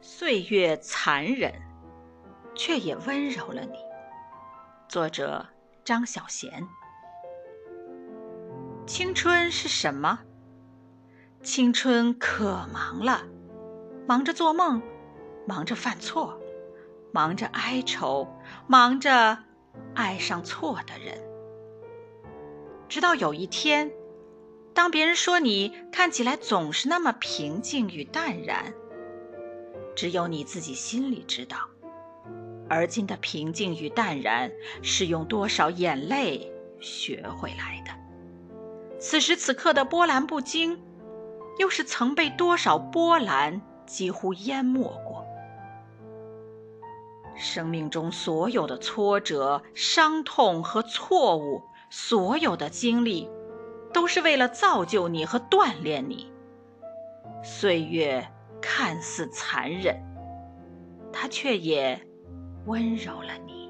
岁月残忍，却也温柔了你。作者：张小娴。青春是什么？青春可忙了，忙着做梦，忙着犯错，忙着哀愁，忙着爱上错的人。直到有一天，当别人说你看起来总是那么平静与淡然，只有你自己心里知道，而今的平静与淡然是用多少眼泪学回来的。此时此刻的波澜不惊。又是曾被多少波澜几乎淹没过？生命中所有的挫折、伤痛和错误，所有的经历，都是为了造就你和锻炼你。岁月看似残忍，他却也温柔了你。